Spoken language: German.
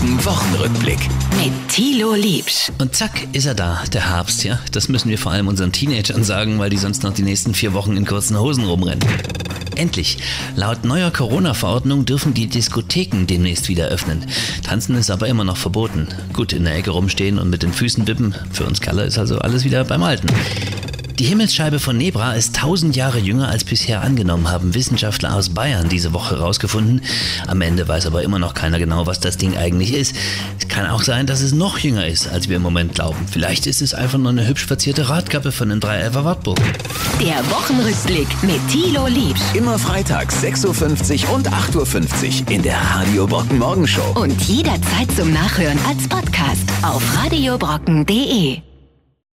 Brocken Wochenrückblick. Mit Thilo Liebsch. Und zack, ist er da, der Herbst, ja. Das müssen wir vor allem unseren Teenagern sagen, weil die sonst noch die nächsten vier Wochen in kurzen Hosen rumrennen. Endlich! Laut neuer Corona-Verordnung dürfen die Diskotheken demnächst wieder öffnen. Tanzen ist aber immer noch verboten. Gut, in der Ecke rumstehen und mit den Füßen wippen, für uns Kerle ist also alles wieder beim Alten. Die Himmelsscheibe von Nebra ist 1000 Jahre jünger als bisher angenommen, haben Wissenschaftler aus Bayern diese Woche herausgefunden. Am Ende weiß aber immer noch keiner genau, was das Ding eigentlich ist. Es kann auch sein, dass es noch jünger ist, als wir im Moment glauben. Vielleicht ist es einfach nur eine hübsch verzierte Radkappe von den 311er Wartburg. Der Wochenrückblick mit Thilo Liebsch. Immer freitags 6.50 Uhr und 8.50 Uhr in der Radio Brocken Morgenshow. Und jederzeit zum Nachhören als Podcast auf radiobrocken.de.